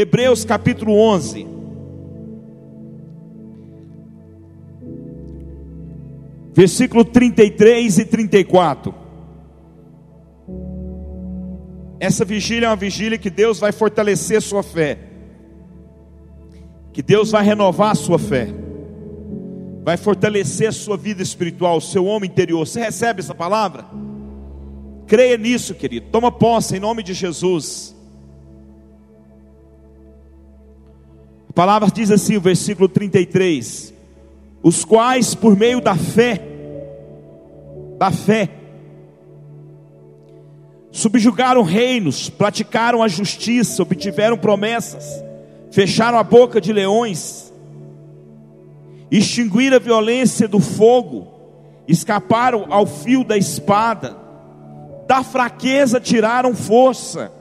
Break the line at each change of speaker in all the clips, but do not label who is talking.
Hebreus capítulo 11. Versículo 33 e 34. Essa vigília é uma vigília que Deus vai fortalecer sua fé. Que Deus vai renovar a sua fé. Vai fortalecer a sua vida espiritual, o seu homem interior. Você recebe essa palavra? Creia nisso, querido. Toma posse em nome de Jesus. Palavra diz assim, o versículo 33: Os quais, por meio da fé, da fé, subjugaram reinos, praticaram a justiça, obtiveram promessas, fecharam a boca de leões, extinguiram a violência do fogo, escaparam ao fio da espada, da fraqueza tiraram força,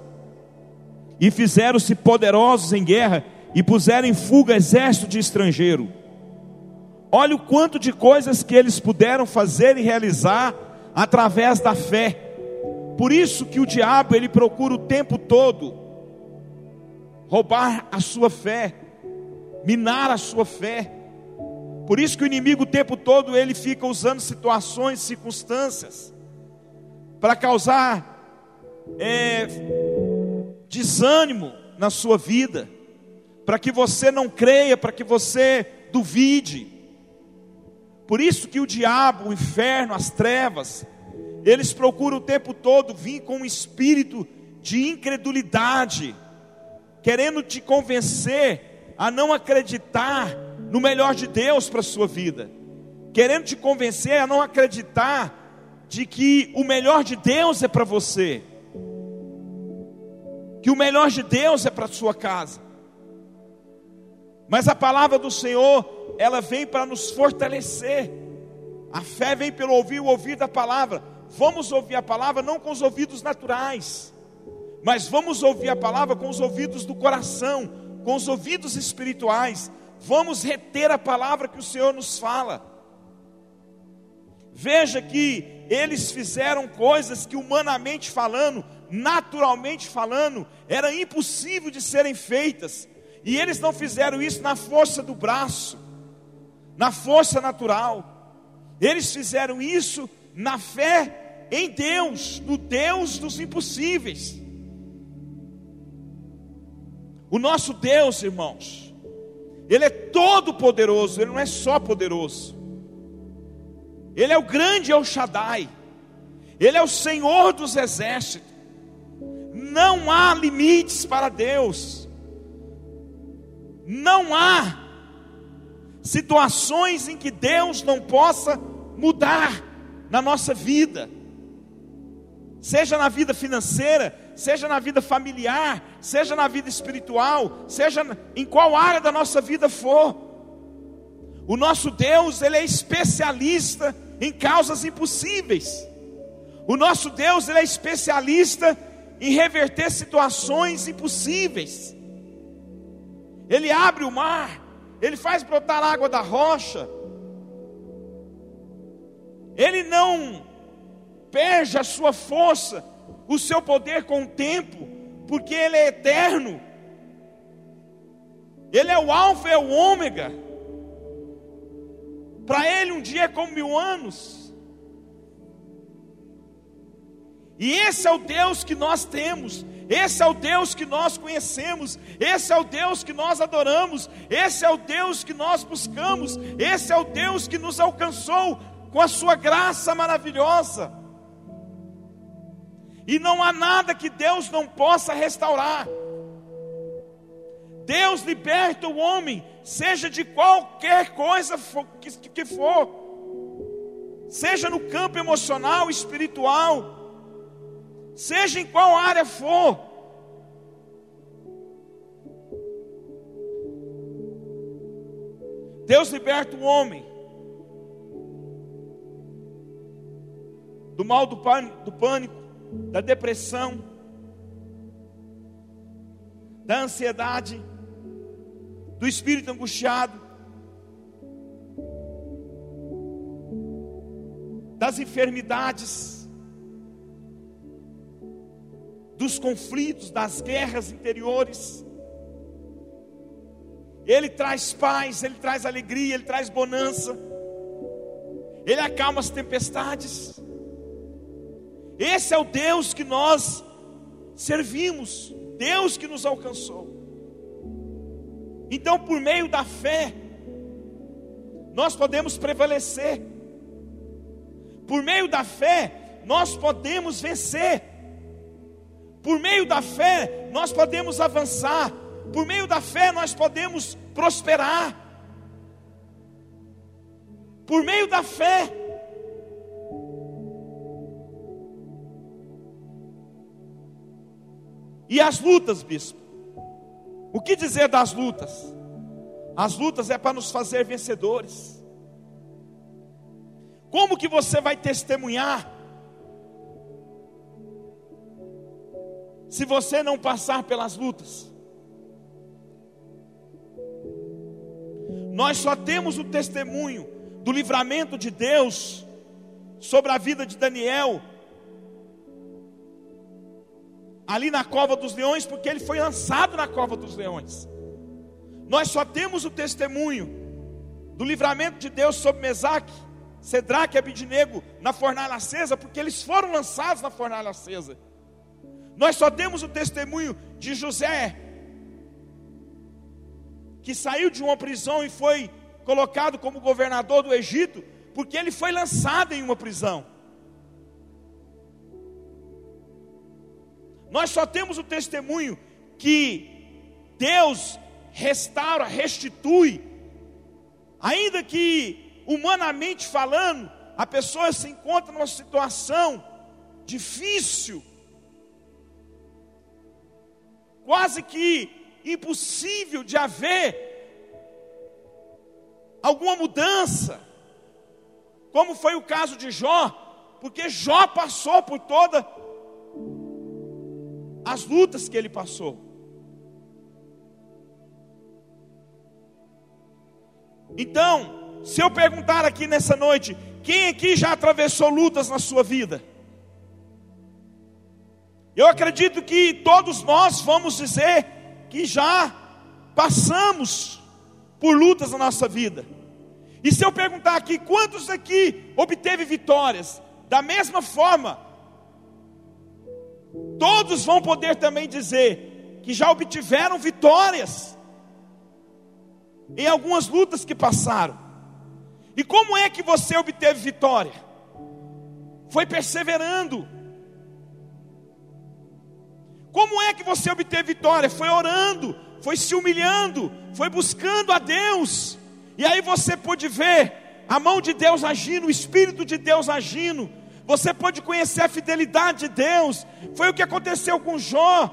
e fizeram-se poderosos em guerra, e puseram em fuga exército de estrangeiro. Olha o quanto de coisas que eles puderam fazer e realizar através da fé por isso que o diabo ele procura o tempo todo roubar a sua fé, minar a sua fé. Por isso que o inimigo o tempo todo ele fica usando situações, circunstâncias para causar é, desânimo na sua vida, para que você não creia, para que você duvide. Por isso que o diabo, o inferno, as trevas, eles procuram o tempo todo vir com um espírito de incredulidade, querendo te convencer a não acreditar no melhor de Deus para a sua vida, querendo te convencer a não acreditar de que o melhor de Deus é para você, que o melhor de Deus é para a sua casa. Mas a palavra do Senhor, ela vem para nos fortalecer. A fé vem pelo ouvir o ouvir da palavra vamos ouvir a palavra não com os ouvidos naturais, mas vamos ouvir a palavra com os ouvidos do coração, com os ouvidos espirituais. Vamos reter a palavra que o Senhor nos fala. Veja que eles fizeram coisas que, humanamente falando, naturalmente falando, era impossível de serem feitas. E eles não fizeram isso na força do braço, na força natural. Eles fizeram isso na fé em Deus, no Deus dos impossíveis. O nosso Deus, irmãos, Ele é todo poderoso, Ele não é só poderoso. Ele é o grande El Shaddai, Ele é o Senhor dos exércitos. Não há limites para Deus, não há situações em que Deus não possa mudar na nossa vida, seja na vida financeira, seja na vida familiar, seja na vida espiritual, seja em qual área da nossa vida for. O nosso Deus, ele é especialista em causas impossíveis. O nosso Deus, ele é especialista em reverter situações impossíveis. Ele abre o mar, ele faz brotar água da rocha, ele não perde a sua força, o seu poder com o tempo, porque Ele é eterno. Ele é o Alfa, é o Ômega. Para Ele um dia é como mil anos. E esse é o Deus que nós temos, esse é o Deus que nós conhecemos, esse é o Deus que nós adoramos, esse é o Deus que nós buscamos, esse é o Deus que nos alcançou com a sua graça maravilhosa. E não há nada que Deus não possa restaurar. Deus liberta o homem, seja de qualquer coisa que for, seja no campo emocional, espiritual, seja em qual área for. Deus liberta o homem do mal do pânico, do pânico, da depressão, da ansiedade, do espírito angustiado, das enfermidades, dos conflitos, das guerras interiores. Ele traz paz, Ele traz alegria, Ele traz bonança, Ele acalma as tempestades. Esse é o Deus que nós servimos, Deus que nos alcançou. Então, por meio da fé, nós podemos prevalecer. Por meio da fé, nós podemos vencer. Por meio da fé, nós podemos avançar. Por meio da fé, nós podemos prosperar. Por meio da fé. E as lutas, bispo? O que dizer das lutas? As lutas é para nos fazer vencedores. Como que você vai testemunhar se você não passar pelas lutas? Nós só temos o testemunho do livramento de Deus sobre a vida de Daniel ali na cova dos leões, porque ele foi lançado na cova dos leões. Nós só temos o testemunho do livramento de Deus sobre Mesaque, Sedraque e Abidinego na fornalha acesa, porque eles foram lançados na fornalha acesa. Nós só temos o testemunho de José, que saiu de uma prisão e foi colocado como governador do Egito, porque ele foi lançado em uma prisão. Nós só temos o testemunho que Deus restaura, restitui, ainda que humanamente falando, a pessoa se encontra numa situação difícil, quase que impossível de haver alguma mudança, como foi o caso de Jó, porque Jó passou por toda as lutas que ele passou. Então, se eu perguntar aqui nessa noite, quem aqui já atravessou lutas na sua vida? Eu acredito que todos nós vamos dizer que já passamos por lutas na nossa vida. E se eu perguntar aqui, quantos aqui obteve vitórias? Da mesma forma, todos vão poder também dizer que já obtiveram vitórias em algumas lutas que passaram. E como é que você obteve vitória? Foi perseverando. Como é que você obteve vitória? Foi orando, foi se humilhando, foi buscando a Deus. E aí você pôde ver a mão de Deus agindo, o Espírito de Deus agindo, você pode conhecer a fidelidade de Deus. Foi o que aconteceu com Jó.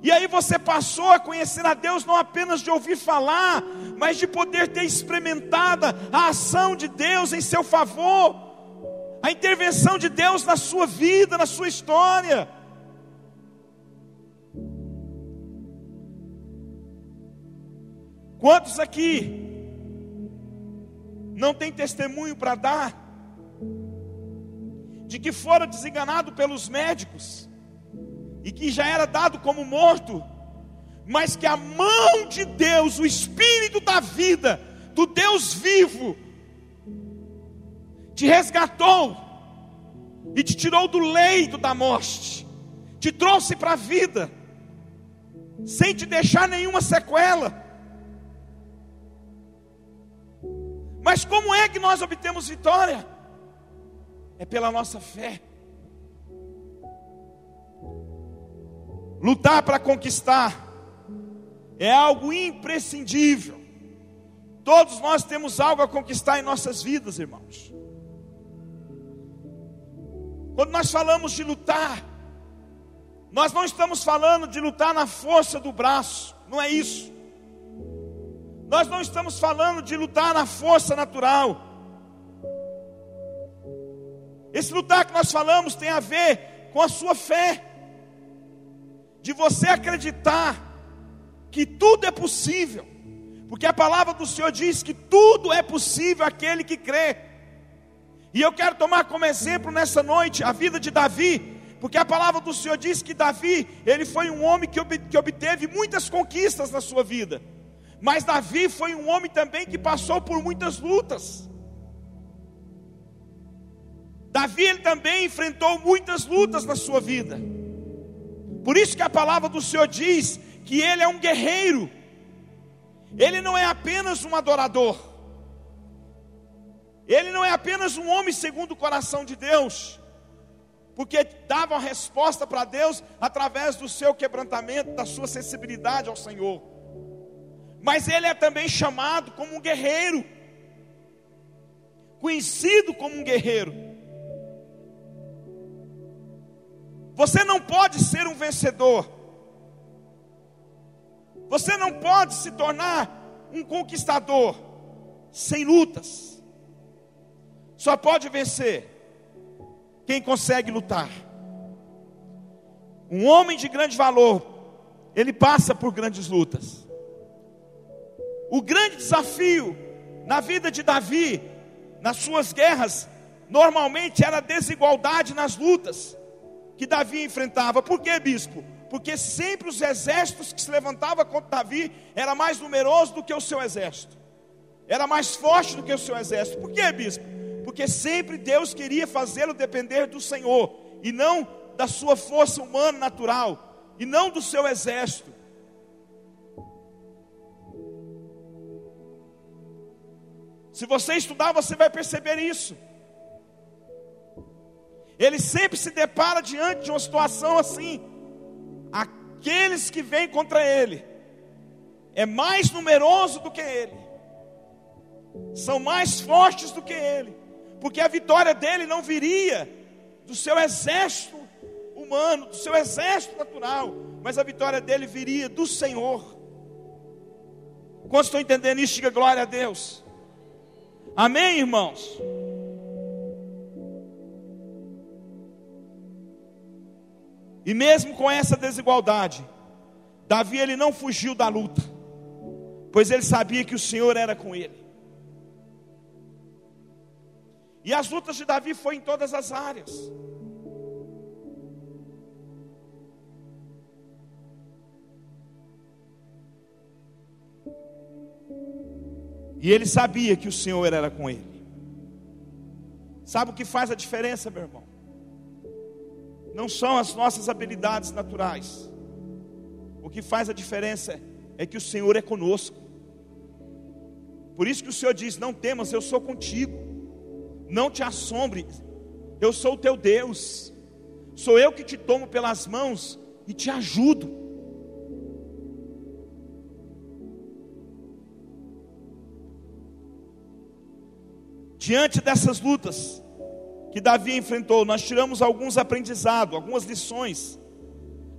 E aí você passou a conhecer a Deus não apenas de ouvir falar, mas de poder ter experimentado a ação de Deus em seu favor, a intervenção de Deus na sua vida, na sua história. Quantos aqui não tem testemunho para dar? de que fora desenganado pelos médicos e que já era dado como morto, mas que a mão de Deus, o Espírito da vida, do Deus vivo, te resgatou e te tirou do leito da morte, te trouxe para a vida, sem te deixar nenhuma sequela. Mas como é que nós obtemos vitória? é pela nossa fé. Lutar para conquistar é algo imprescindível. Todos nós temos algo a conquistar em nossas vidas, irmãos. Quando nós falamos de lutar, nós não estamos falando de lutar na força do braço, não é isso. Nós não estamos falando de lutar na força natural. Esse lutar que nós falamos tem a ver com a sua fé, de você acreditar que tudo é possível, porque a palavra do Senhor diz que tudo é possível aquele que crê. E eu quero tomar como exemplo nessa noite a vida de Davi, porque a palavra do Senhor diz que Davi, ele foi um homem que obteve muitas conquistas na sua vida, Mas Davi foi um homem também que passou por muitas lutas. Davi ele também enfrentou muitas lutas na sua vida. Por isso que a palavra do Senhor diz que ele é um guerreiro. Ele não é apenas um adorador. Ele não é apenas um homem segundo o coração de Deus, porque dava a resposta para Deus através do seu quebrantamento, da sua sensibilidade ao Senhor. Mas ele é também chamado como um guerreiro, conhecido como um guerreiro. Você não pode ser um vencedor. Você não pode se tornar um conquistador sem lutas. Só pode vencer quem consegue lutar. Um homem de grande valor, ele passa por grandes lutas. O grande desafio na vida de Davi, nas suas guerras, normalmente era a desigualdade nas lutas que Davi enfrentava. Por que, bispo? Porque sempre os exércitos que se levantavam contra Davi era mais numeroso do que o seu exército. Era mais forte do que o seu exército. Por que, bispo? Porque sempre Deus queria fazê-lo depender do Senhor e não da sua força humana natural e não do seu exército. Se você estudar, você vai perceber isso. Ele sempre se depara diante de uma situação assim. Aqueles que vêm contra ele é mais numeroso do que ele. São mais fortes do que ele. Porque a vitória dele não viria do seu exército humano, do seu exército natural, mas a vitória dele viria do Senhor. Quantos estão entendendo isso? Diga glória a Deus. Amém, irmãos? E mesmo com essa desigualdade, Davi ele não fugiu da luta, pois ele sabia que o Senhor era com ele. E as lutas de Davi foi em todas as áreas. E ele sabia que o Senhor era com ele. Sabe o que faz a diferença, meu irmão? não são as nossas habilidades naturais. O que faz a diferença é que o Senhor é conosco. Por isso que o Senhor diz: Não temas, eu sou contigo. Não te assombre, eu sou o teu Deus. Sou eu que te tomo pelas mãos e te ajudo. Diante dessas lutas, que Davi enfrentou, nós tiramos alguns aprendizados, algumas lições.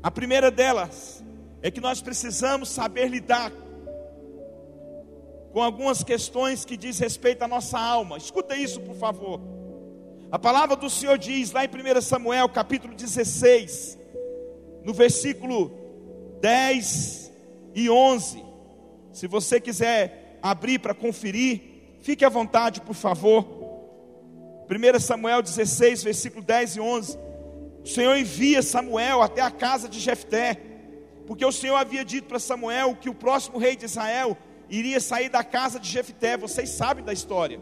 A primeira delas é que nós precisamos saber lidar com algumas questões que diz respeito à nossa alma. Escuta isso, por favor. A palavra do Senhor diz lá em 1 Samuel, capítulo 16, no versículo 10 e 11. Se você quiser abrir para conferir, fique à vontade, por favor. 1 Samuel 16, versículo 10 e 11. O Senhor envia Samuel até a casa de Jefté, porque o Senhor havia dito para Samuel que o próximo rei de Israel iria sair da casa de Jefté. Vocês sabem da história.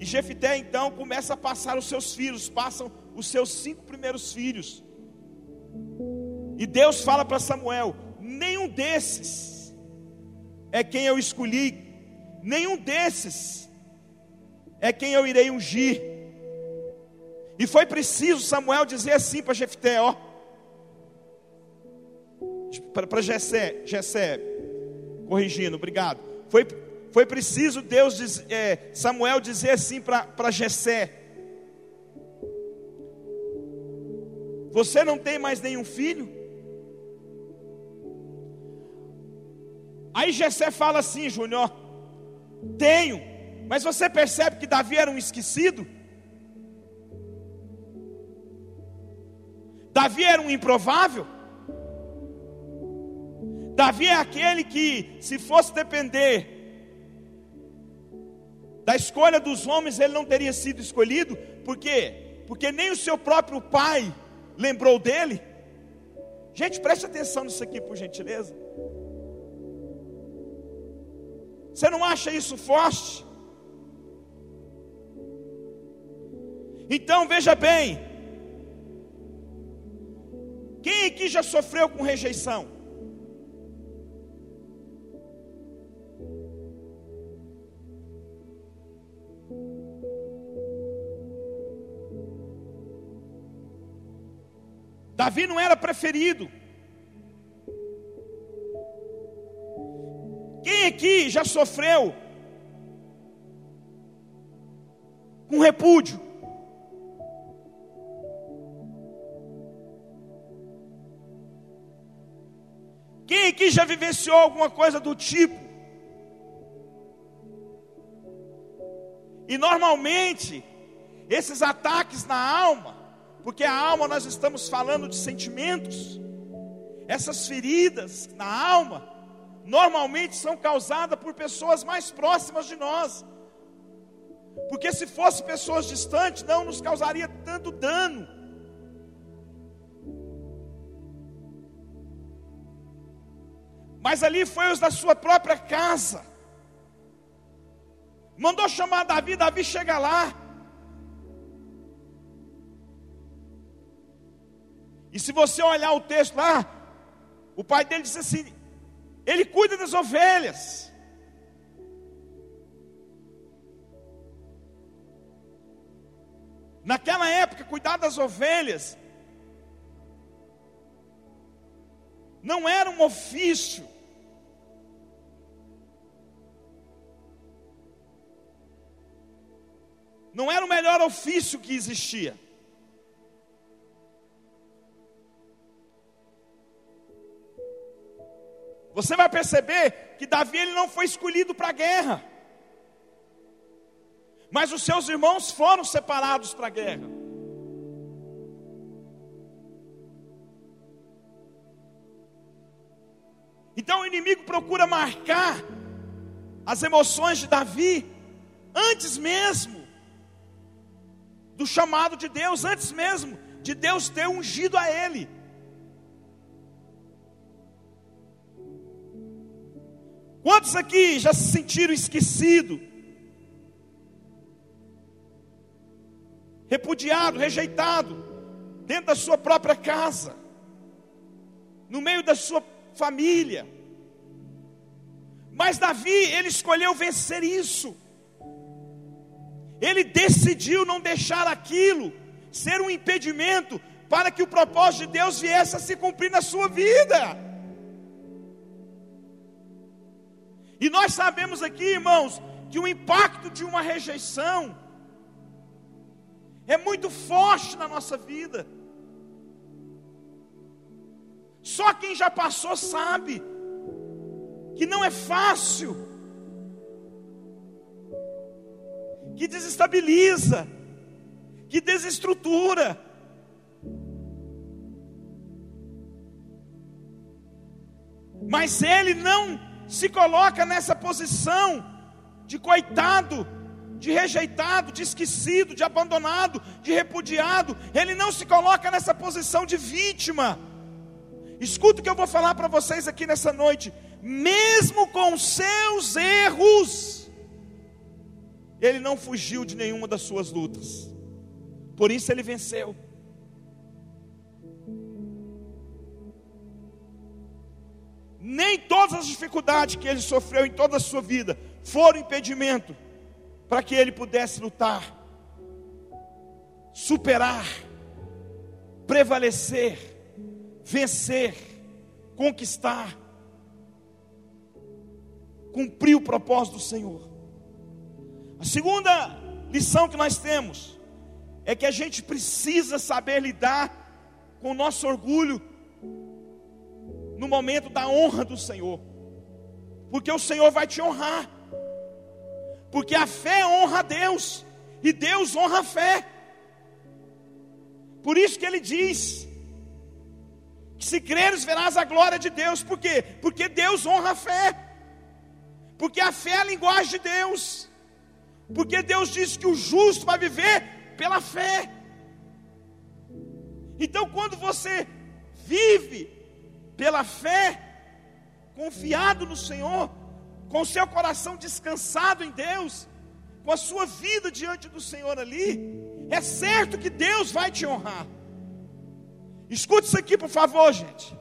E Jefté então começa a passar os seus filhos, passam os seus cinco primeiros filhos. E Deus fala para Samuel: nenhum desses é quem eu escolhi, nenhum desses é quem eu irei ungir. E foi preciso Samuel dizer assim para Jefté, ó. Para Jessé, Jessé, corrigindo, obrigado. Foi, foi preciso Deus, diz, é, Samuel dizer assim para Jessé. Você não tem mais nenhum filho? Aí Jessé fala assim, Júnior, tenho, mas você percebe que Davi era um esquecido? Davi era um improvável. Davi é aquele que, se fosse depender da escolha dos homens, ele não teria sido escolhido. Por quê? Porque nem o seu próprio pai lembrou dele. Gente, preste atenção nisso aqui, por gentileza. Você não acha isso forte? Então veja bem, quem aqui já sofreu com rejeição? Davi não era preferido. Quem aqui já sofreu com repúdio? Quem aqui já vivenciou alguma coisa do tipo? E normalmente, esses ataques na alma porque a alma nós estamos falando de sentimentos. Essas feridas na alma normalmente são causadas por pessoas mais próximas de nós. Porque se fosse pessoas distantes, não nos causaria tanto dano. Mas ali foi os da sua própria casa. Mandou chamar Davi, Davi chega lá. E se você olhar o texto lá, o pai dele disse assim: ele cuida das ovelhas. Naquela época, cuidar das ovelhas não era um ofício. Não era o melhor ofício que existia. Você vai perceber que Davi ele não foi escolhido para a guerra. Mas os seus irmãos foram separados para a guerra. Então o inimigo procura marcar as emoções de Davi antes mesmo do chamado de Deus, antes mesmo de Deus ter ungido a ele. Quantos aqui já se sentiram esquecidos? Repudiado, rejeitado, dentro da sua própria casa, no meio da sua família. Mas Davi, ele escolheu vencer isso. Ele decidiu não deixar aquilo ser um impedimento para que o propósito de Deus viesse a se cumprir na sua vida. E nós sabemos aqui, irmãos, que o impacto de uma rejeição é muito forte na nossa vida. Só quem já passou sabe que não é fácil, que desestabiliza, que desestrutura. Mas ele não se coloca nessa posição de coitado, de rejeitado, de esquecido, de abandonado, de repudiado, ele não se coloca nessa posição de vítima. Escuta o que eu vou falar para vocês aqui nessa noite. Mesmo com seus erros, ele não fugiu de nenhuma das suas lutas. Por isso ele venceu. Nem todas as dificuldades que ele sofreu em toda a sua vida foram impedimento para que ele pudesse lutar, superar, prevalecer, vencer, conquistar, cumprir o propósito do Senhor. A segunda lição que nós temos é que a gente precisa saber lidar com o nosso orgulho no momento da honra do Senhor, porque o Senhor vai te honrar, porque a fé honra a Deus, e Deus honra a fé. Por isso que ele diz: que se creres, verás a glória de Deus, por quê? Porque Deus honra a fé, porque a fé é a linguagem de Deus, porque Deus diz que o justo vai viver pela fé. Então, quando você vive pela fé, confiado no Senhor, com seu coração descansado em Deus, com a sua vida diante do Senhor ali, é certo que Deus vai te honrar. Escute isso aqui, por favor, gente.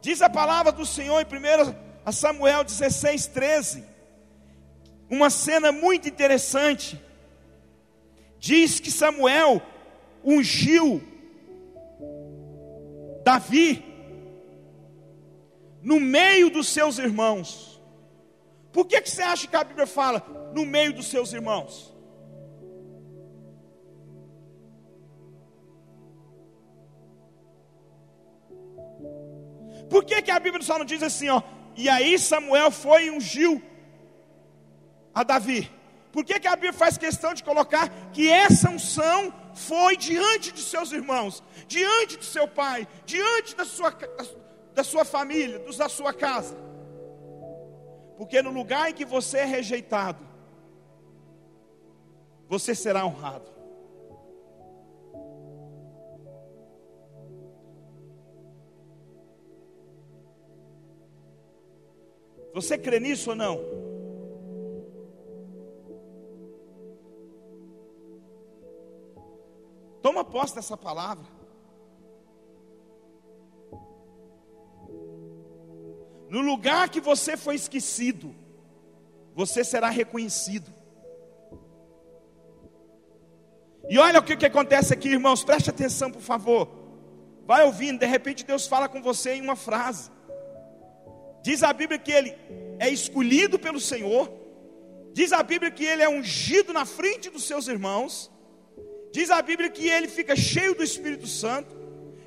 Diz a palavra do Senhor em 1 Samuel 16, 13. Uma cena muito interessante. Diz que Samuel ungiu Davi no meio dos seus irmãos. Por que, que você acha que a Bíblia fala no meio dos seus irmãos? Por que, que a Bíblia só não diz assim, ó? E aí Samuel foi e ungiu a Davi. Por que, que a Bíblia faz questão de colocar que essa unção foi diante de seus irmãos, diante de seu pai, diante da sua, da sua família, dos da sua casa? Porque no lugar em que você é rejeitado, você será honrado. Você crê nisso ou não? Toma posse dessa palavra. No lugar que você foi esquecido, você será reconhecido. E olha o que, que acontece aqui, irmãos, preste atenção, por favor. Vai ouvindo, de repente Deus fala com você em uma frase. Diz a Bíblia que ele é escolhido pelo Senhor. Diz a Bíblia que ele é ungido na frente dos seus irmãos. Diz a Bíblia que ele fica cheio do Espírito Santo.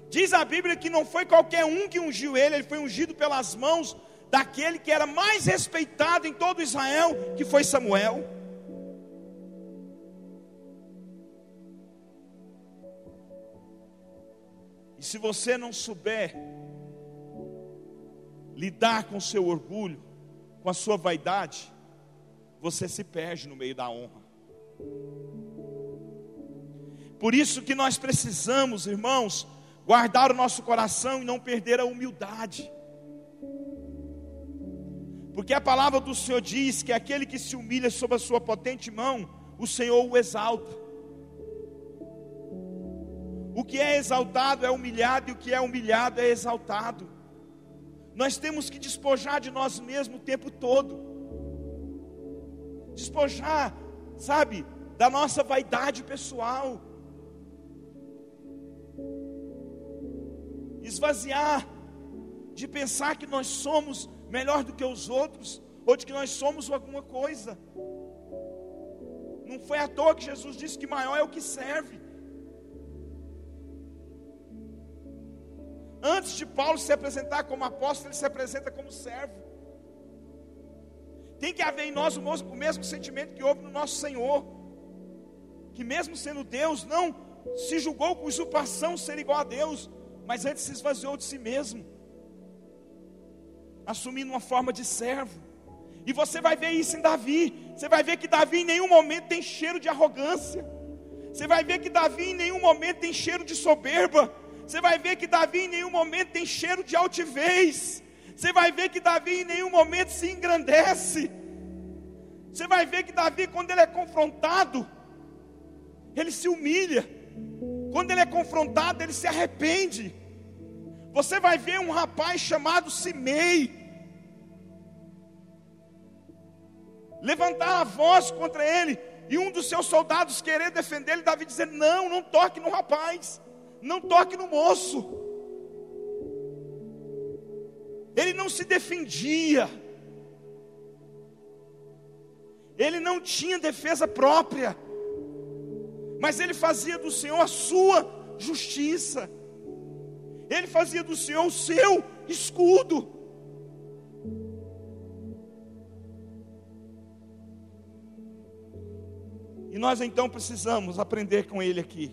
Diz a Bíblia que não foi qualquer um que ungiu ele, ele foi ungido pelas mãos daquele que era mais respeitado em todo Israel, que foi Samuel. E se você não souber lidar com o seu orgulho, com a sua vaidade, você se perde no meio da honra. Por isso que nós precisamos, irmãos, guardar o nosso coração e não perder a humildade. Porque a palavra do Senhor diz que aquele que se humilha sob a sua potente mão, o Senhor o exalta. O que é exaltado é humilhado e o que é humilhado é exaltado. Nós temos que despojar de nós mesmos o tempo todo. Despojar, sabe, da nossa vaidade pessoal. Esvaziar de pensar que nós somos melhor do que os outros ou de que nós somos alguma coisa. Não foi à toa que Jesus disse que maior é o que serve. Antes de Paulo se apresentar como apóstolo, ele se apresenta como servo. Tem que haver em nós o mesmo, sentimento que houve no nosso Senhor, que mesmo sendo Deus, não se julgou com usurpação ser igual a Deus, mas antes se esvaziou de si mesmo, assumindo uma forma de servo. E você vai ver isso em Davi. Você vai ver que Davi em nenhum momento tem cheiro de arrogância. Você vai ver que Davi em nenhum momento tem cheiro de soberba você vai ver que Davi em nenhum momento tem cheiro de altivez. Você vai ver que Davi em nenhum momento se engrandece. Você vai ver que Davi, quando ele é confrontado, ele se humilha. Quando ele é confrontado, ele se arrepende. Você vai ver um rapaz chamado Simei levantar a voz contra ele e um dos seus soldados querer defender ele, Davi dizer: Não, não toque no rapaz não toque no moço. Ele não se defendia. Ele não tinha defesa própria. Mas ele fazia do Senhor a sua justiça. Ele fazia do Senhor o seu escudo. E nós então precisamos aprender com ele aqui.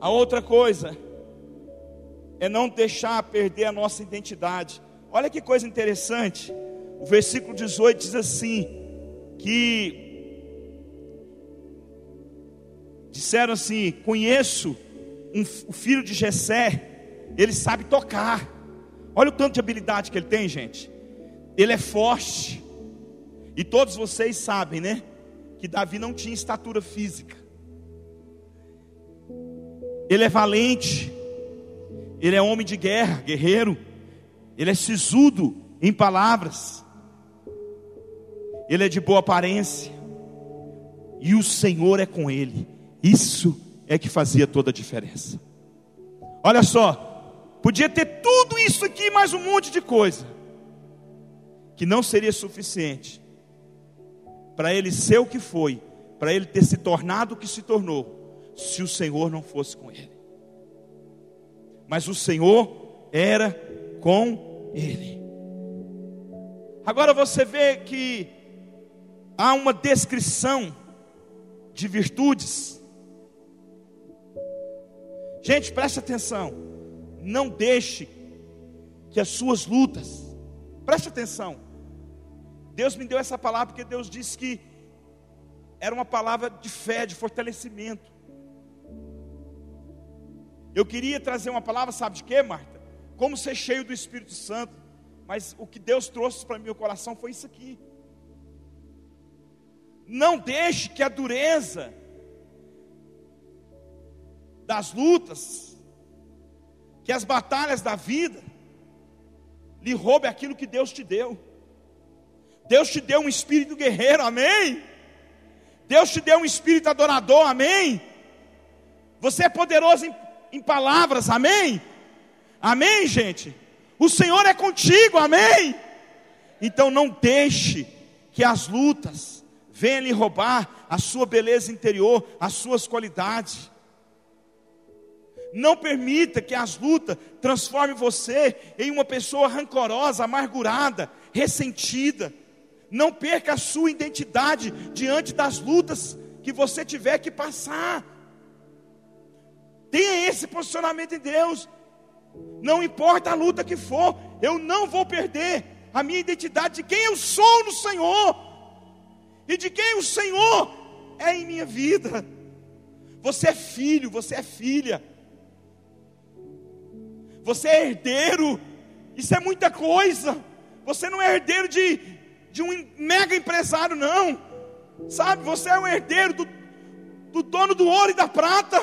A outra coisa é não deixar perder a nossa identidade. Olha que coisa interessante. O versículo 18 diz assim: que disseram assim: Conheço um, o filho de Jessé, ele sabe tocar. Olha o tanto de habilidade que ele tem, gente. Ele é forte. E todos vocês sabem, né? Que Davi não tinha estatura física. Ele é valente. Ele é homem de guerra, guerreiro. Ele é sisudo em palavras. Ele é de boa aparência. E o Senhor é com ele. Isso é que fazia toda a diferença. Olha só, podia ter tudo isso aqui, mais um monte de coisa, que não seria suficiente para ele ser o que foi, para ele ter se tornado o que se tornou, se o Senhor não fosse com ele. Mas o Senhor era com ele. Agora você vê que há uma descrição de virtudes. Gente, preste atenção. Não deixe que as suas lutas, preste atenção. Deus me deu essa palavra porque Deus disse que era uma palavra de fé, de fortalecimento. Eu queria trazer uma palavra, sabe de quê, Marta? Como ser cheio do Espírito Santo. Mas o que Deus trouxe para meu coração foi isso aqui. Não deixe que a dureza das lutas, que as batalhas da vida, lhe roube aquilo que Deus te deu. Deus te deu um espírito guerreiro, amém? Deus te deu um espírito adorador, amém? Você é poderoso em, em palavras, amém? Amém, gente? O Senhor é contigo, amém? Então não deixe que as lutas, venha lhe roubar a sua beleza interior, as suas qualidades. Não permita que as lutas transformem você em uma pessoa rancorosa, amargurada, ressentida. Não perca a sua identidade diante das lutas que você tiver que passar. Tenha esse posicionamento em Deus. Não importa a luta que for, eu não vou perder a minha identidade de quem eu sou no Senhor e de quem o Senhor é em minha vida. Você é filho, você é filha, você é herdeiro, isso é muita coisa. Você não é herdeiro de, de um mega empresário, não, sabe? Você é um herdeiro do, do dono do ouro e da prata,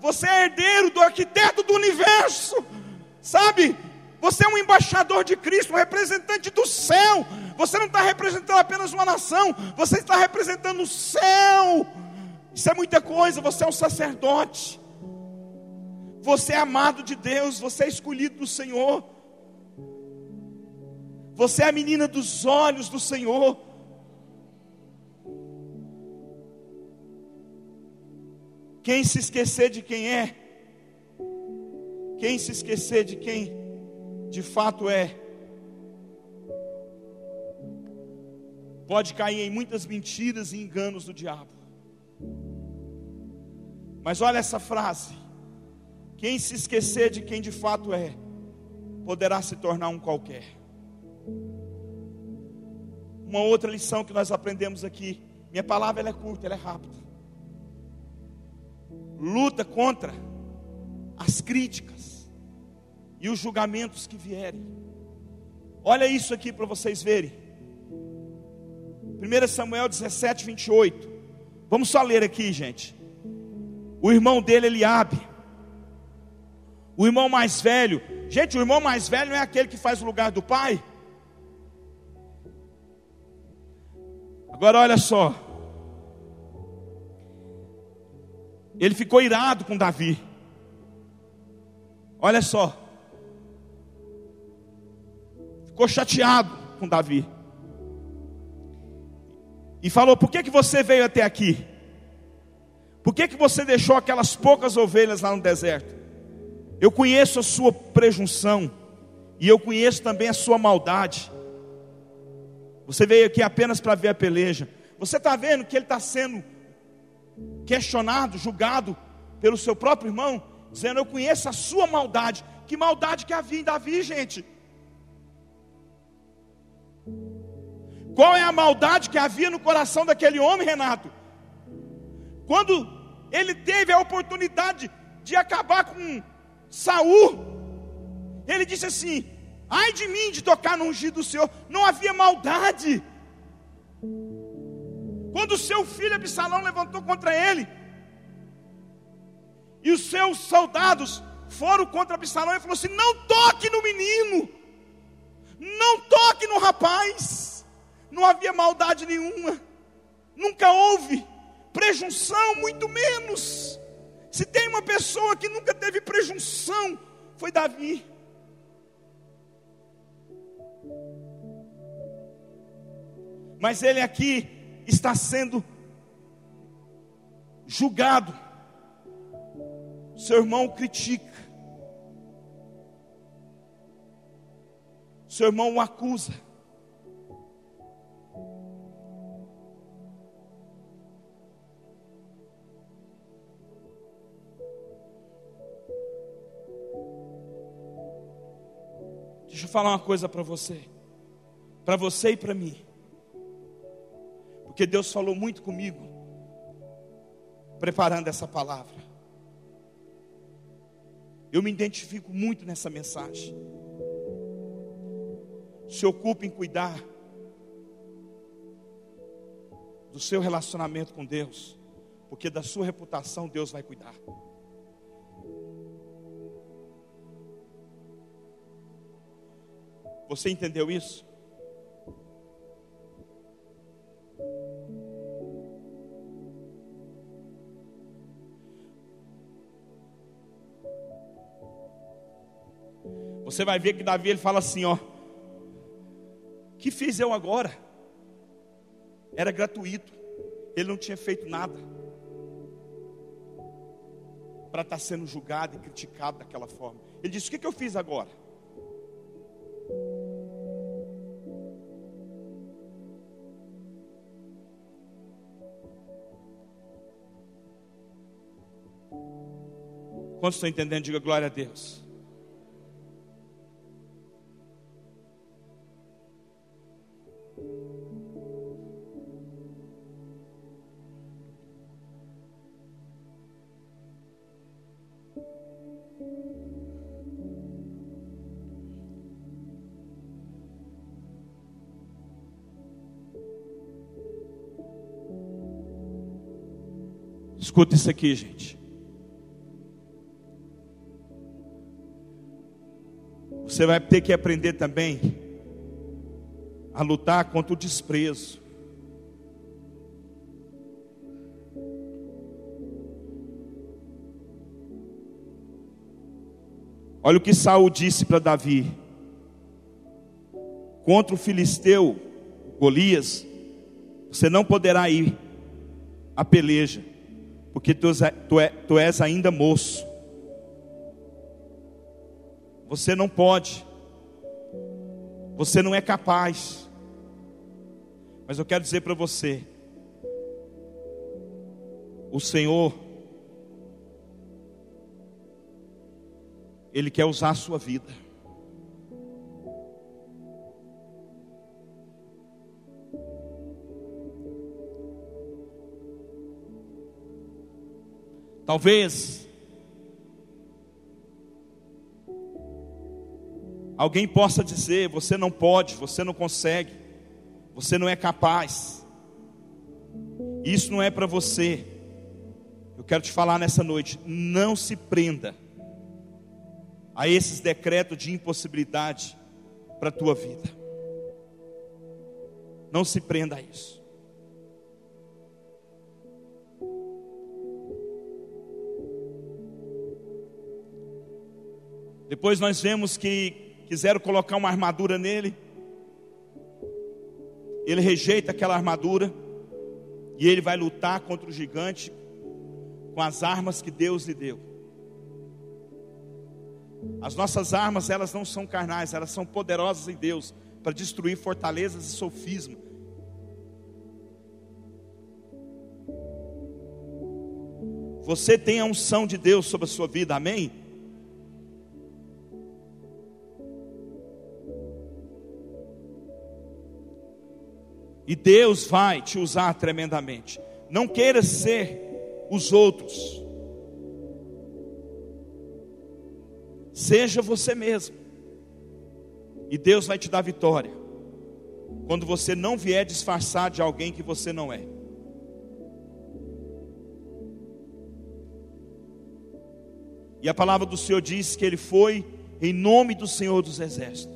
você é herdeiro do arquiteto do universo, sabe? Você é um embaixador de Cristo, um representante do céu. Você não está representando apenas uma nação, você está representando o céu. Isso é muita coisa. Você é um sacerdote, você é amado de Deus, você é escolhido do Senhor, você é a menina dos olhos do Senhor. Quem se esquecer de quem é, quem se esquecer de quem de fato é, pode cair em muitas mentiras e enganos do diabo. Mas olha essa frase: quem se esquecer de quem de fato é, poderá se tornar um qualquer. Uma outra lição que nós aprendemos aqui, minha palavra é curta, ela é rápida. Luta contra as críticas e os julgamentos que vierem. Olha isso aqui para vocês verem. 1 Samuel 17, 28. Vamos só ler aqui, gente. O irmão dele, Eliabe. O irmão mais velho. Gente, o irmão mais velho não é aquele que faz o lugar do pai? Agora olha só. Ele ficou irado com Davi. Olha só. Ficou chateado com Davi e falou: Por que, que você veio até aqui? Por que, que você deixou aquelas poucas ovelhas lá no deserto? Eu conheço a sua prejunção, e eu conheço também a sua maldade. Você veio aqui apenas para ver a peleja. Você está vendo que ele está sendo questionado, julgado pelo seu próprio irmão, dizendo: Eu conheço a sua maldade. Que maldade que havia em Davi, gente? Qual é a maldade que havia no coração daquele homem, Renato? Quando ele teve a oportunidade de acabar com Saul. Ele disse assim: Ai de mim de tocar no ungido do Senhor, não havia maldade. Quando seu filho Absalão levantou contra ele, e os seus soldados foram contra Absalão, ele falou assim: Não toque no menino, não toque no rapaz, não havia maldade nenhuma, nunca houve prejunção, muito menos. Se tem uma pessoa que nunca teve prejunção, foi Davi. Mas ele aqui está sendo julgado. Seu irmão critica. Seu irmão o acusa. Falar uma coisa para você, para você e para mim, porque Deus falou muito comigo, preparando essa palavra. Eu me identifico muito nessa mensagem. Se ocupe em cuidar do seu relacionamento com Deus, porque da sua reputação Deus vai cuidar. Você entendeu isso? Você vai ver que Davi ele fala assim, ó: Que fiz eu agora? Era gratuito. Ele não tinha feito nada para estar tá sendo julgado e criticado daquela forma. Ele disse: O que, que eu fiz agora? Quantos estão entendendo? Diga glória a Deus. Escuta isso aqui, gente. Você vai ter que aprender também a lutar contra o desprezo. Olha o que Saul disse para Davi. Contra o filisteu Golias, você não poderá ir à peleja, porque tu, tu, é, és ainda moço. Você não pode. Você não é capaz. Mas eu quero dizer para você: o Senhor, Ele quer usar a sua vida. Talvez Alguém possa dizer: você não pode, você não consegue, você não é capaz. Isso não é para você. Eu quero te falar nessa noite: não se prenda a esses decretos de impossibilidade para a tua vida. Não se prenda a isso. Depois nós vemos que quiseram colocar uma armadura nele. Ele rejeita aquela armadura e ele vai lutar contra o gigante com as armas que Deus lhe deu. As nossas armas, elas não são carnais, elas são poderosas em Deus para destruir fortalezas e sofisma. Você tem a unção de Deus sobre a sua vida, amém? E Deus vai te usar tremendamente. Não queira ser os outros. Seja você mesmo, e Deus vai te dar vitória, quando você não vier disfarçar de alguém que você não é. E a palavra do Senhor diz que ele foi em nome do Senhor dos Exércitos.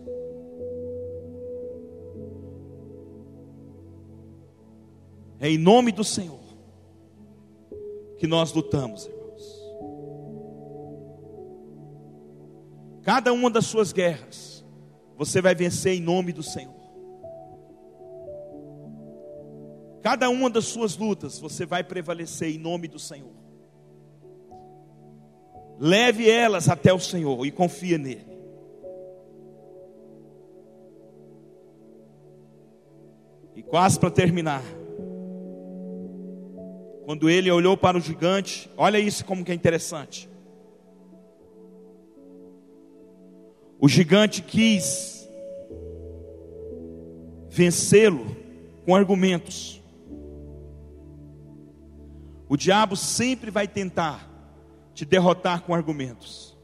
É em nome do Senhor que nós lutamos, irmãos. Cada uma das suas guerras, você vai vencer em nome do Senhor. Cada uma das suas lutas, você vai prevalecer em nome do Senhor. Leve elas até o Senhor e confia nele. E quase para terminar. Quando ele olhou para o gigante, olha isso como que é interessante. O gigante quis vencê-lo com argumentos. O diabo sempre vai tentar te derrotar com argumentos.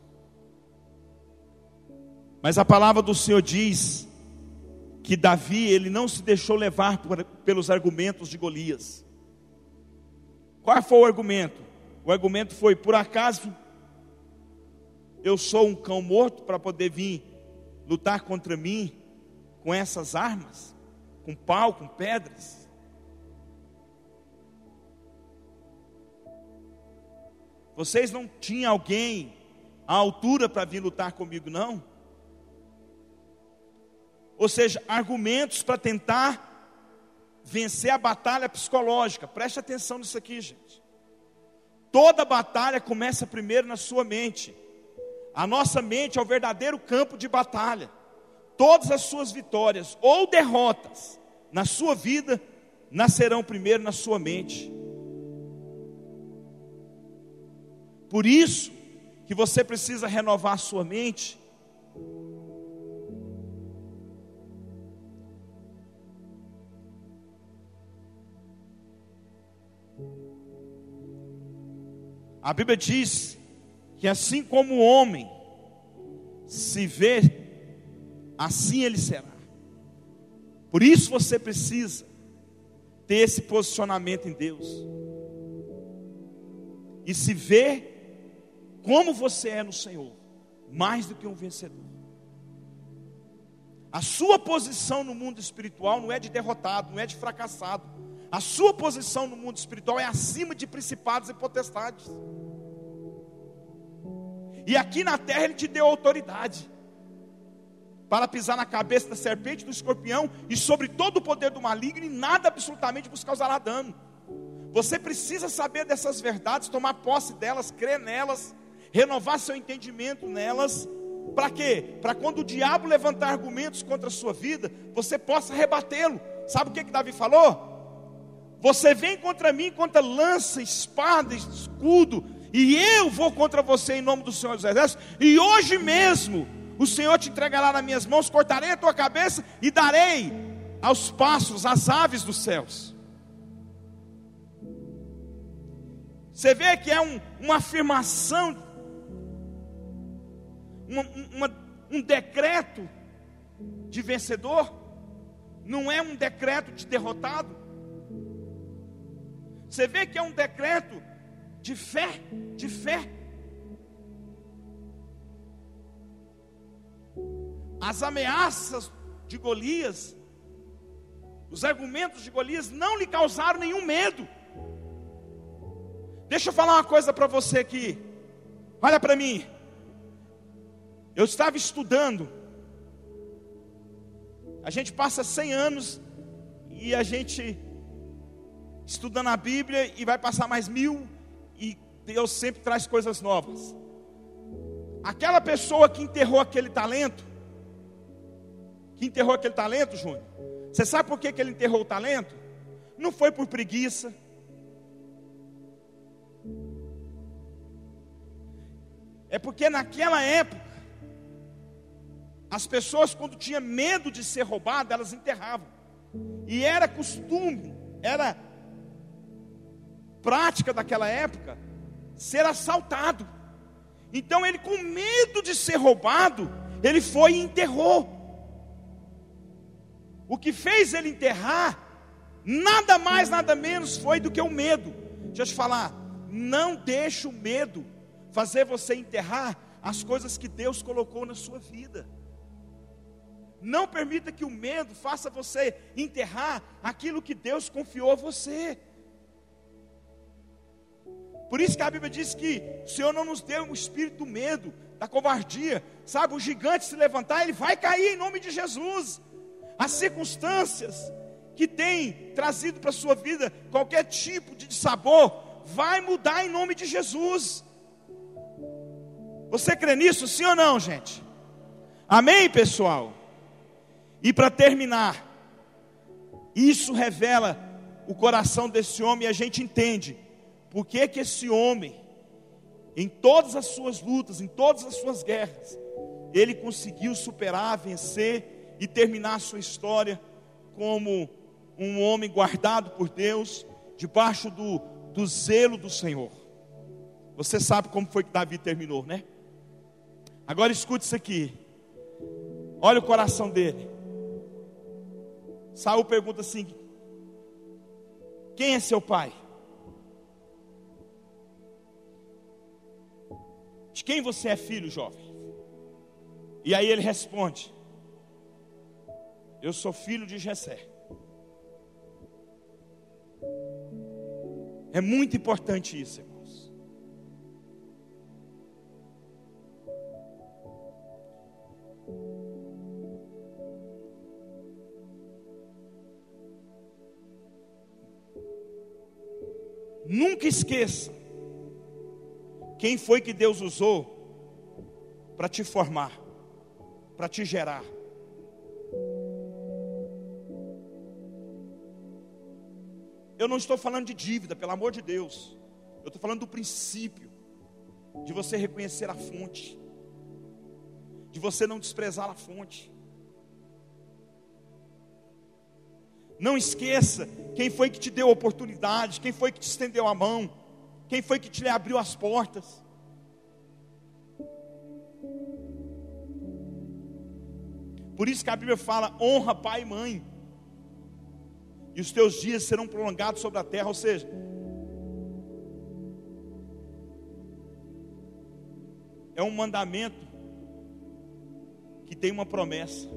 Mas a palavra do Senhor diz que Davi, ele não se deixou levar por, pelos argumentos de Golias. Qual foi o argumento? O argumento foi: por acaso eu sou um cão morto para poder vir lutar contra mim com essas armas? Com pau, com pedras? Vocês não tinham alguém à altura para vir lutar comigo, não? Ou seja, argumentos para tentar vencer a batalha psicológica. Preste atenção nisso aqui, gente. Toda batalha começa primeiro na sua mente. A nossa mente é o verdadeiro campo de batalha. Todas as suas vitórias ou derrotas na sua vida nascerão primeiro na sua mente. Por isso que você precisa renovar a sua mente. A Bíblia diz que assim como o homem se vê, assim ele será. Por isso você precisa ter esse posicionamento em Deus. E se ver como você é no Senhor, mais do que um vencedor. A sua posição no mundo espiritual não é de derrotado, não é de fracassado. A sua posição no mundo espiritual é acima de principados e potestades. E aqui na terra ele te deu autoridade para pisar na cabeça da serpente, do escorpião e sobre todo o poder do maligno, e nada absolutamente vos causará dano. Você precisa saber dessas verdades, tomar posse delas, crer nelas renovar seu entendimento nelas. Para quê? Para quando o diabo levantar argumentos contra a sua vida, você possa rebatê-lo. Sabe o que, que Davi falou? Você vem contra mim contra lança, espada, escudo, e eu vou contra você em nome do Senhor dos Exércitos, e hoje mesmo o Senhor te entregará nas minhas mãos, cortarei a tua cabeça e darei aos passos as aves dos céus. Você vê que é um, uma afirmação uma, uma, um decreto de vencedor, não é um decreto de derrotado. Você vê que é um decreto de fé, de fé. As ameaças de Golias, os argumentos de Golias não lhe causaram nenhum medo. Deixa eu falar uma coisa para você aqui. Olha para mim. Eu estava estudando. A gente passa 100 anos e a gente estudando a Bíblia e vai passar mais mil e Deus sempre traz coisas novas. Aquela pessoa que enterrou aquele talento, que enterrou aquele talento, Júnior, você sabe por que, que ele enterrou o talento? Não foi por preguiça. É porque naquela época as pessoas, quando tinha medo de ser roubada, elas enterravam. E era costume, era prática daquela época ser assaltado. Então ele, com medo de ser roubado, ele foi e enterrou. O que fez ele enterrar, nada mais, nada menos foi do que o medo. Deixa eu te falar, não deixe o medo fazer você enterrar as coisas que Deus colocou na sua vida. Não permita que o medo faça você enterrar aquilo que Deus confiou a você. Por isso que a Bíblia diz que o Senhor não nos deu um espírito do medo, da covardia. Sabe, o gigante se levantar, ele vai cair em nome de Jesus. As circunstâncias que têm trazido para a sua vida qualquer tipo de sabor, vai mudar em nome de Jesus. Você crê nisso, sim ou não, gente? Amém, pessoal? E para terminar, isso revela o coração desse homem e a gente entende por que, que esse homem, em todas as suas lutas, em todas as suas guerras, ele conseguiu superar, vencer e terminar a sua história como um homem guardado por Deus, debaixo do, do zelo do Senhor. Você sabe como foi que Davi terminou, né? Agora escute isso aqui. Olha o coração dele. Saul pergunta assim: Quem é seu pai? Quem você é filho, jovem? E aí ele responde: Eu sou filho de Jessé. É muito importante isso, irmãos. Nunca esqueça quem foi que Deus usou para te formar, para te gerar. Eu não estou falando de dívida, pelo amor de Deus. Eu estou falando do princípio de você reconhecer a fonte, de você não desprezar a fonte. Não esqueça quem foi que te deu oportunidade, quem foi que te estendeu a mão. Quem foi que te abriu as portas? Por isso que a Bíblia fala: honra pai e mãe, e os teus dias serão prolongados sobre a terra. Ou seja, é um mandamento que tem uma promessa.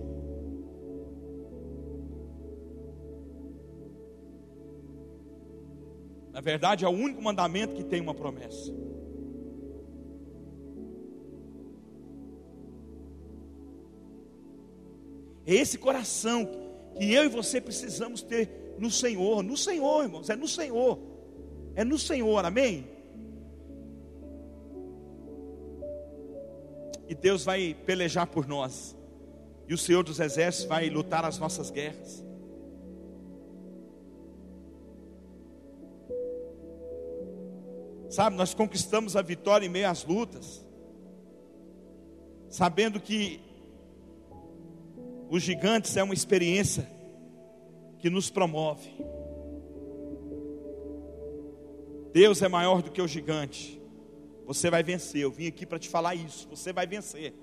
Na verdade, é o único mandamento que tem uma promessa. É esse coração que eu e você precisamos ter no Senhor, no Senhor, irmãos, é no Senhor, é no Senhor, amém? E Deus vai pelejar por nós, e o Senhor dos Exércitos vai lutar as nossas guerras. Sabe, nós conquistamos a vitória em meio às lutas, sabendo que os gigantes é uma experiência que nos promove. Deus é maior do que o gigante. Você vai vencer. Eu vim aqui para te falar isso. Você vai vencer.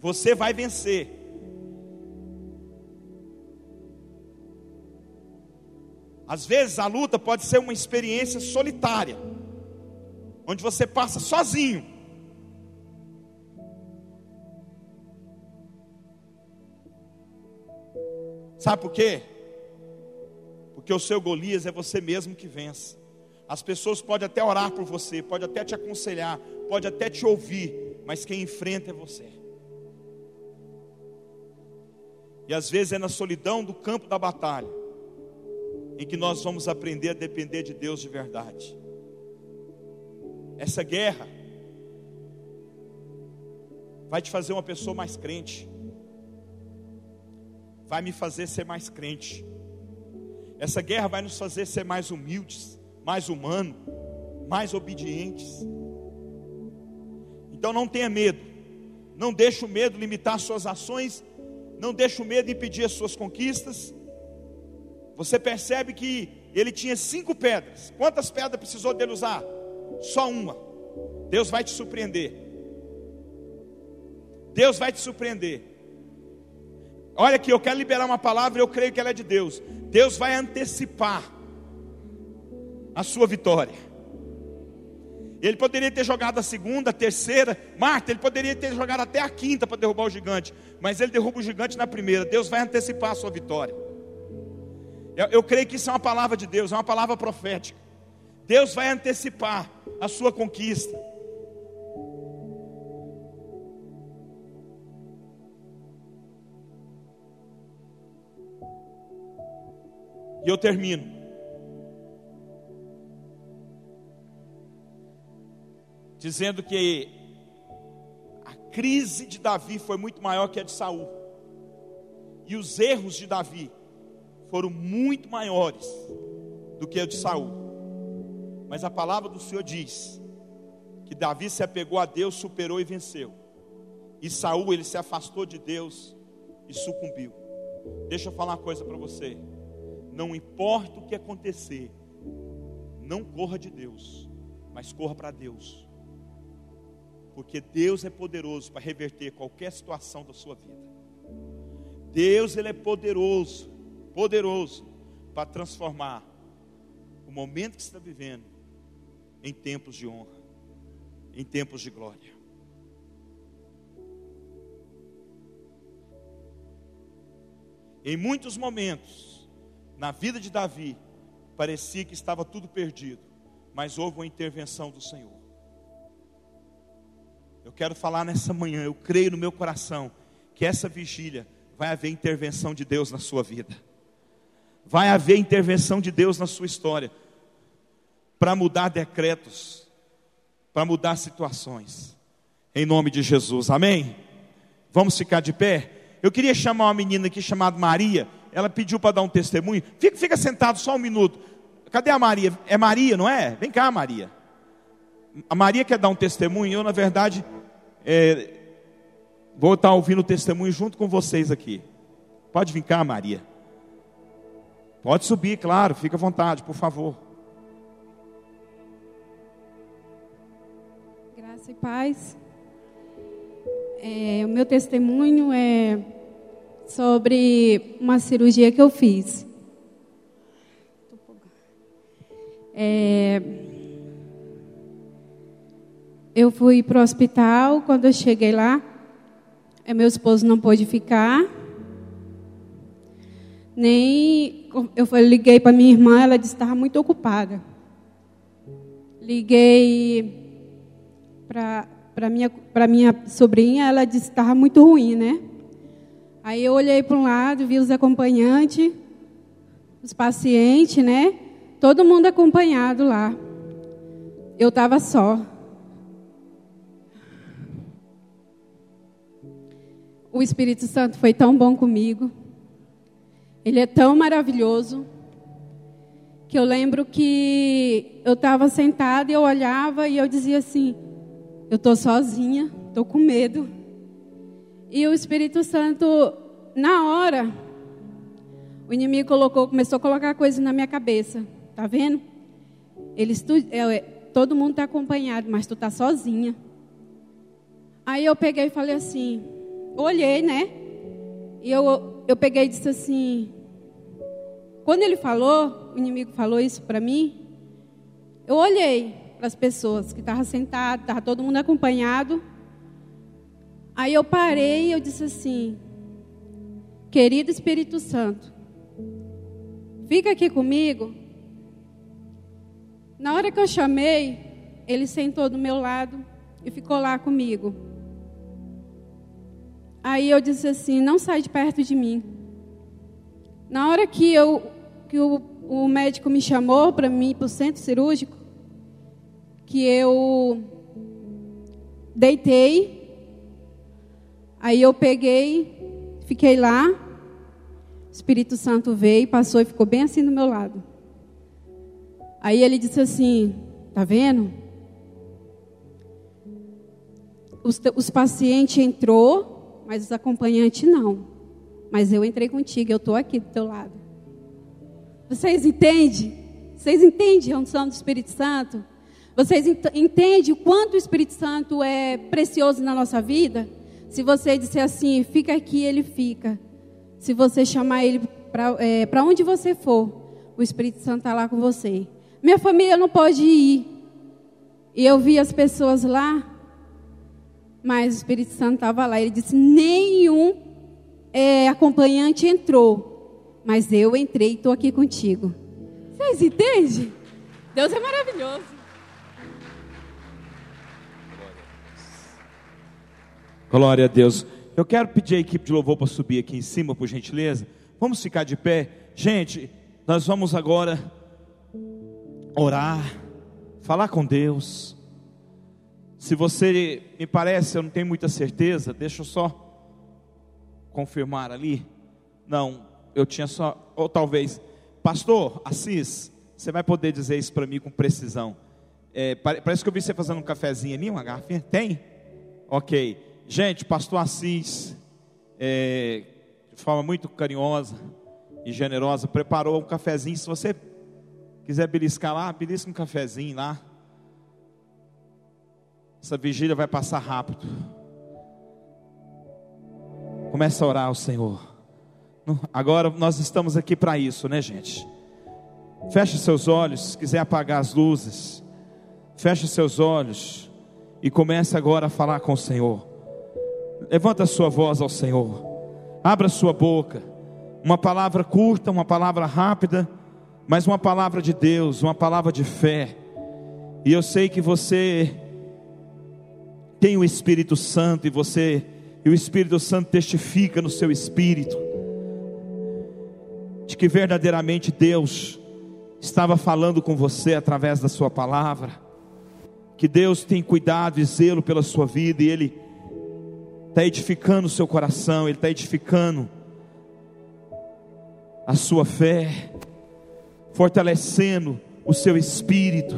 Você vai vencer. Às vezes a luta pode ser uma experiência solitária onde você passa sozinho. Sabe por quê? Porque o seu Golias é você mesmo que vence. As pessoas podem até orar por você, pode até te aconselhar, pode até te ouvir, mas quem enfrenta é você. E às vezes é na solidão do campo da batalha em que nós vamos aprender a depender de Deus de verdade essa guerra vai te fazer uma pessoa mais crente, vai me fazer ser mais crente. Essa guerra vai nos fazer ser mais humildes, mais humanos, mais obedientes. Então não tenha medo, não deixe o medo limitar suas ações, não deixe o medo impedir as suas conquistas. Você percebe que ele tinha cinco pedras. Quantas pedras precisou dele usar? Só uma. Deus vai te surpreender. Deus vai te surpreender. Olha aqui, eu quero liberar uma palavra, eu creio que ela é de Deus. Deus vai antecipar a sua vitória. Ele poderia ter jogado a segunda, a terceira, Marta, ele poderia ter jogado até a quinta para derrubar o gigante, mas ele derruba o gigante na primeira. Deus vai antecipar a sua vitória. Eu, eu creio que isso é uma palavra de Deus, é uma palavra profética. Deus vai antecipar a sua conquista. E eu termino. dizendo que a crise de Davi foi muito maior que a de Saul. E os erros de Davi foram muito maiores do que a de Saul. Mas a palavra do Senhor diz que Davi se apegou a Deus, superou e venceu. E Saul ele se afastou de Deus e sucumbiu. Deixa eu falar uma coisa para você. Não importa o que acontecer, não corra de Deus, mas corra para Deus porque Deus é poderoso para reverter qualquer situação da sua vida. Deus ele é poderoso, poderoso para transformar o momento que você está vivendo em tempos de honra, em tempos de glória. Em muitos momentos, na vida de Davi, parecia que estava tudo perdido, mas houve uma intervenção do Senhor. Eu quero falar nessa manhã, eu creio no meu coração que essa vigília vai haver intervenção de Deus na sua vida. Vai haver intervenção de Deus na sua história para mudar decretos, para mudar situações. Em nome de Jesus. Amém. Vamos ficar de pé? Eu queria chamar uma menina aqui chamada Maria. Ela pediu para dar um testemunho. Fica, fica sentado só um minuto. Cadê a Maria? É Maria, não é? Vem cá, Maria. A Maria quer dar um testemunho, eu, na verdade, é, vou estar ouvindo o testemunho junto com vocês aqui. Pode vir cá, Maria. Pode subir, claro, fica à vontade, por favor.
E paz. É, o meu testemunho é sobre uma cirurgia que eu fiz. É, eu fui para o hospital, quando eu cheguei lá, eh, meu esposo não pôde ficar. Nem eu liguei para minha irmã, ela disse que estava muito ocupada. Liguei para minha, minha sobrinha, ela disse que estava muito ruim, né? Aí eu olhei para um lado, vi os acompanhantes, os pacientes, né? Todo mundo acompanhado lá. Eu estava só. O Espírito Santo foi tão bom comigo. Ele é tão maravilhoso. Que eu lembro que eu estava sentada e eu olhava e eu dizia assim: Eu estou sozinha, estou com medo. E o Espírito Santo, na hora, o inimigo colocou, começou a colocar coisas na minha cabeça. Tá vendo? Eles, tu, é, todo mundo está acompanhado, mas tu está sozinha. Aí eu peguei e falei assim: olhei, né? E eu, eu peguei e disse assim. Quando ele falou, o inimigo falou isso para mim, eu olhei para as pessoas que estavam sentadas, estava todo mundo acompanhado. Aí eu parei e eu disse assim: Querido Espírito Santo, fica aqui comigo. Na hora que eu chamei, ele sentou do meu lado e ficou lá comigo. Aí eu disse assim: não sai de perto de mim. Na hora que, eu, que o, o médico me chamou para mim para o centro cirúrgico, que eu deitei, aí eu peguei, fiquei lá, o Espírito Santo veio, passou e ficou bem assim do meu lado. Aí ele disse assim: tá vendo? Os, os pacientes entrou, mas os acompanhantes não. Mas eu entrei contigo, eu estou aqui do teu lado. Vocês entendem? Vocês entendem a unção do Espírito Santo? Vocês ent entendem o quanto o Espírito Santo é precioso na nossa vida? Se você disser assim, fica aqui, ele fica. Se você chamar ele para é, onde você for, o Espírito Santo está lá com você. Minha família não pode ir. E eu vi as pessoas lá, mas o Espírito Santo estava lá. Ele disse: nenhum é, acompanhante entrou, mas eu entrei e estou aqui contigo. Vocês entendem? Deus é maravilhoso.
Glória a Deus. Eu quero pedir a equipe de louvor para subir aqui em cima, por gentileza. Vamos ficar de pé. Gente, nós vamos agora orar, falar com Deus. Se você me parece, eu não tenho muita certeza, deixa eu só confirmar ali. Não, eu tinha só, ou talvez, Pastor Assis, você vai poder dizer isso para mim com precisão. É, parece que eu vi você fazendo um cafezinho ali, uma garrafinha. Tem? Ok. Gente, pastor Assis, é, de forma muito carinhosa e generosa, preparou um cafezinho. Se você quiser beliscar lá, belisca um cafezinho lá. Essa vigília vai passar rápido. Começa a orar ao Senhor. Agora nós estamos aqui para isso, né, gente? Feche seus olhos, se quiser apagar as luzes. Feche seus olhos e comece agora a falar com o Senhor. Levanta a sua voz ao Senhor. Abra sua boca. Uma palavra curta, uma palavra rápida, mas uma palavra de Deus, uma palavra de fé. E eu sei que você tem o Espírito Santo e você e o Espírito Santo testifica no seu espírito de que verdadeiramente Deus estava falando com você através da sua palavra. Que Deus tem cuidado e zelo pela sua vida e ele está edificando o seu coração, Ele está edificando a sua fé, fortalecendo o seu espírito,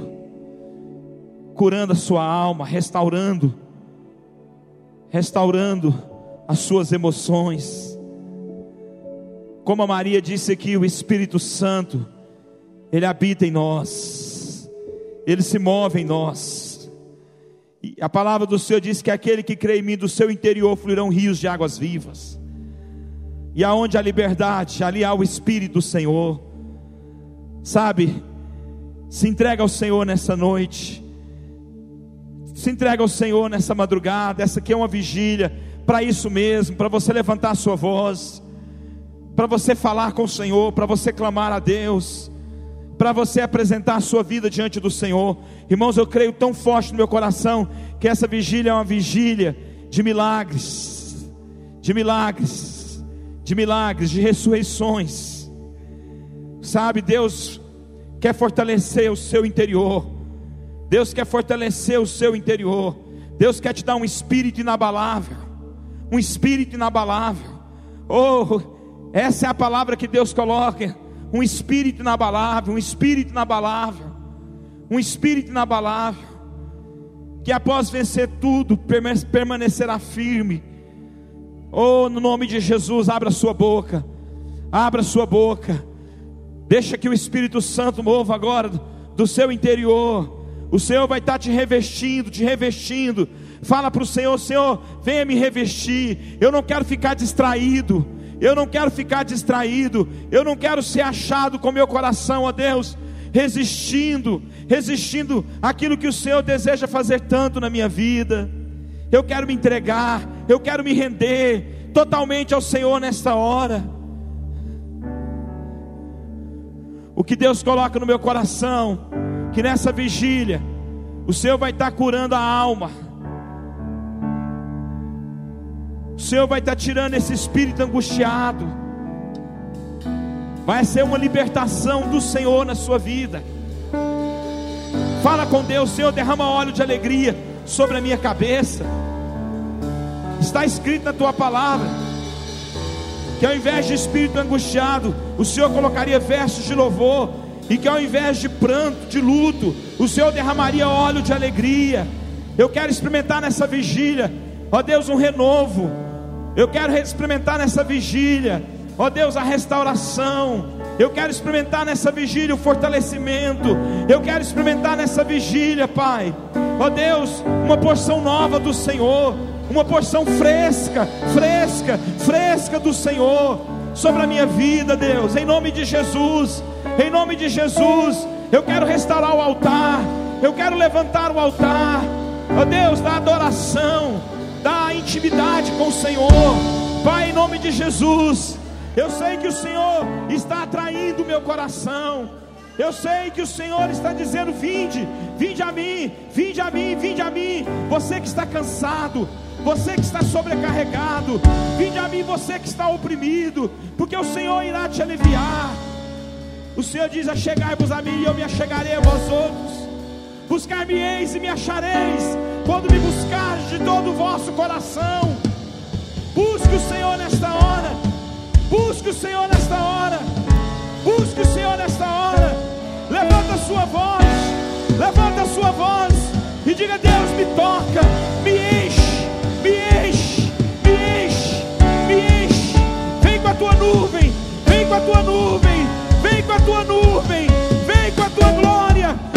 curando a sua alma, restaurando, restaurando as suas emoções. Como a Maria disse aqui, o Espírito Santo, Ele habita em nós, Ele se move em nós. E a palavra do Senhor diz que aquele que crê em mim, do seu interior fluirão rios de águas vivas. E aonde há liberdade, ali há o Espírito do Senhor. Sabe, se entrega ao Senhor nessa noite. Se entrega ao Senhor nessa madrugada. Essa aqui é uma vigília para isso mesmo, para você levantar a sua voz, para você falar com o Senhor, para você clamar a Deus para você apresentar a sua vida diante do Senhor. Irmãos, eu creio tão forte no meu coração que essa vigília é uma vigília de milagres, de milagres, de milagres, de ressurreições. Sabe, Deus quer fortalecer o seu interior. Deus quer fortalecer o seu interior. Deus quer te dar um espírito inabalável. Um espírito inabalável. Oh, essa é a palavra que Deus coloca um espírito inabalável, um espírito inabalável, um espírito inabalável, que após vencer tudo, permanecerá firme. Oh, no nome de Jesus, abra sua boca, abra sua boca, deixa que o Espírito Santo mova agora do seu interior. O Senhor vai estar te revestindo, te revestindo. Fala para o Senhor: Senhor, venha me revestir. Eu não quero ficar distraído. Eu não quero ficar distraído, eu não quero ser achado com meu coração, ó Deus, resistindo, resistindo aquilo que o Senhor deseja fazer tanto na minha vida. Eu quero me entregar, eu quero me render totalmente ao Senhor nesta hora. O que Deus coloca no meu coração, que nessa vigília, o Senhor vai estar curando a alma O Senhor vai estar tirando esse espírito angustiado. Vai ser uma libertação do Senhor na sua vida. Fala com Deus, Senhor, derrama óleo de alegria sobre a minha cabeça. Está escrito na tua palavra que ao invés de espírito angustiado, o Senhor colocaria versos de louvor, e que ao invés de pranto, de luto, o Senhor derramaria óleo de alegria. Eu quero experimentar nessa vigília, ó Deus, um renovo, eu quero experimentar nessa vigília, ó Deus, a restauração. Eu quero experimentar nessa vigília o fortalecimento. Eu quero experimentar nessa vigília, Pai. Ó Deus, uma porção nova do Senhor, uma porção fresca, fresca, fresca do Senhor sobre a minha vida, Deus, em nome de Jesus. Em nome de Jesus, eu quero restaurar o altar. Eu quero levantar o altar. Ó Deus, da adoração, da intimidade com o Senhor. Pai, em nome de Jesus, eu sei que o Senhor está atraindo meu coração. Eu sei que o Senhor está dizendo: Vinde, vinde a mim, vinde a mim, vinde a mim. Você que está cansado, você que está sobrecarregado, vinde a mim, você que está oprimido, porque o Senhor irá te aliviar. O Senhor diz: Achegai-vos a mim, e eu me achegarei a vós outros. Buscar-me-eis e me achareis, quando me buscares de todo o vosso coração. Busque o Senhor nesta hora. Busque o Senhor nesta hora. Busque o Senhor nesta hora. Levanta a sua voz. Levanta a sua voz. E diga: Deus, me toca. Me enche. Me enche. Me enche. Me enche. Vem com a tua nuvem. Vem com a tua nuvem. Vem com a tua nuvem. Vem com a tua glória.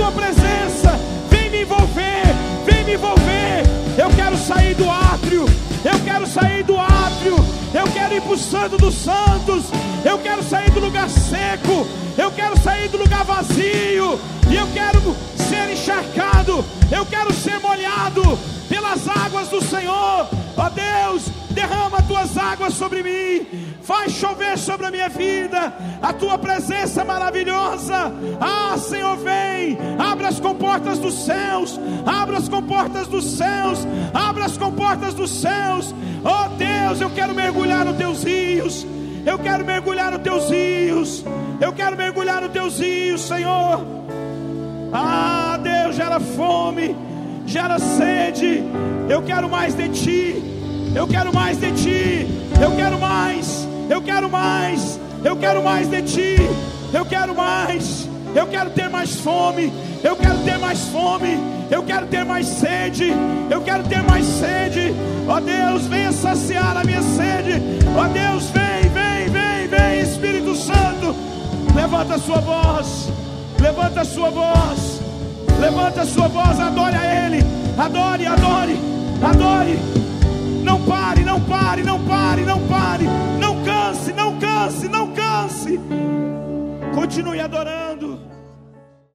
Tua presença. Vem me envolver. Vem me envolver. Eu quero sair do átrio. Eu quero sair do átrio. Eu quero ir para o Santo dos Santos. Eu quero sair do lugar seco. Eu quero sair do lugar vazio. E eu quero ser encharcado. Eu quero ser molhado pelas águas do Senhor. Ó Deus, derrama as tuas águas sobre mim. Faz chover sobre a minha vida. A tua presença maravilhosa. Ah, Senhor, vem. Abra as comportas dos céus. Abra as comportas dos céus. Abra as comportas dos céus. Oh Deus, eu quero mergulhar nos teus rios. Eu quero mergulhar nos teus rios. Eu quero mergulhar nos teus rios, Senhor. Ah, Deus, gera fome, gera sede. Eu quero mais de ti. Eu quero mais de ti. Eu quero mais. Eu quero mais. Eu quero mais de ti. Eu quero mais. Eu quero ter mais fome. Eu quero ter mais fome. Eu quero ter mais sede. Eu quero ter mais sede. Ó oh Deus, venha saciar a minha sede. Ó oh Deus, vem, vem, vem, vem, Espírito Santo. Levanta a sua voz. Levanta a sua voz. Levanta a sua voz. Adore a Ele. Adore, adore, adore. Não pare, não pare, não pare, não pare. Não canse, não canse, não canse. Continue adorando.